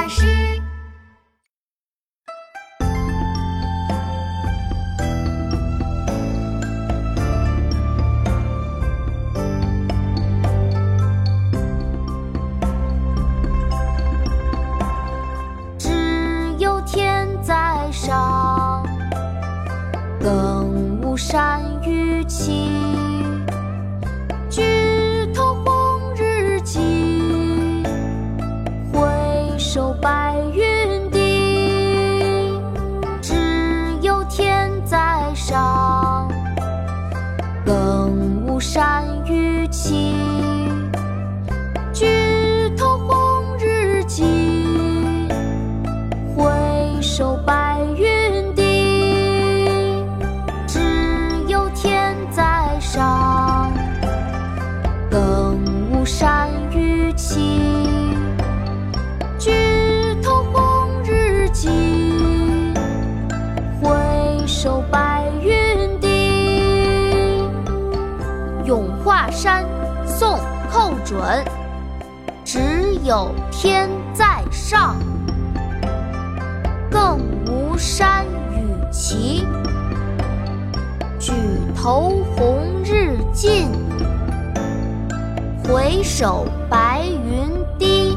巴士。只有天在上，更无山与齐。白云低。只有天在上，更无山与齐。举头红日际，回首白云低。只有天在上，更无山与齐。山》宋·寇准。只有天在上，更无山与齐。举头红日近，回首白云低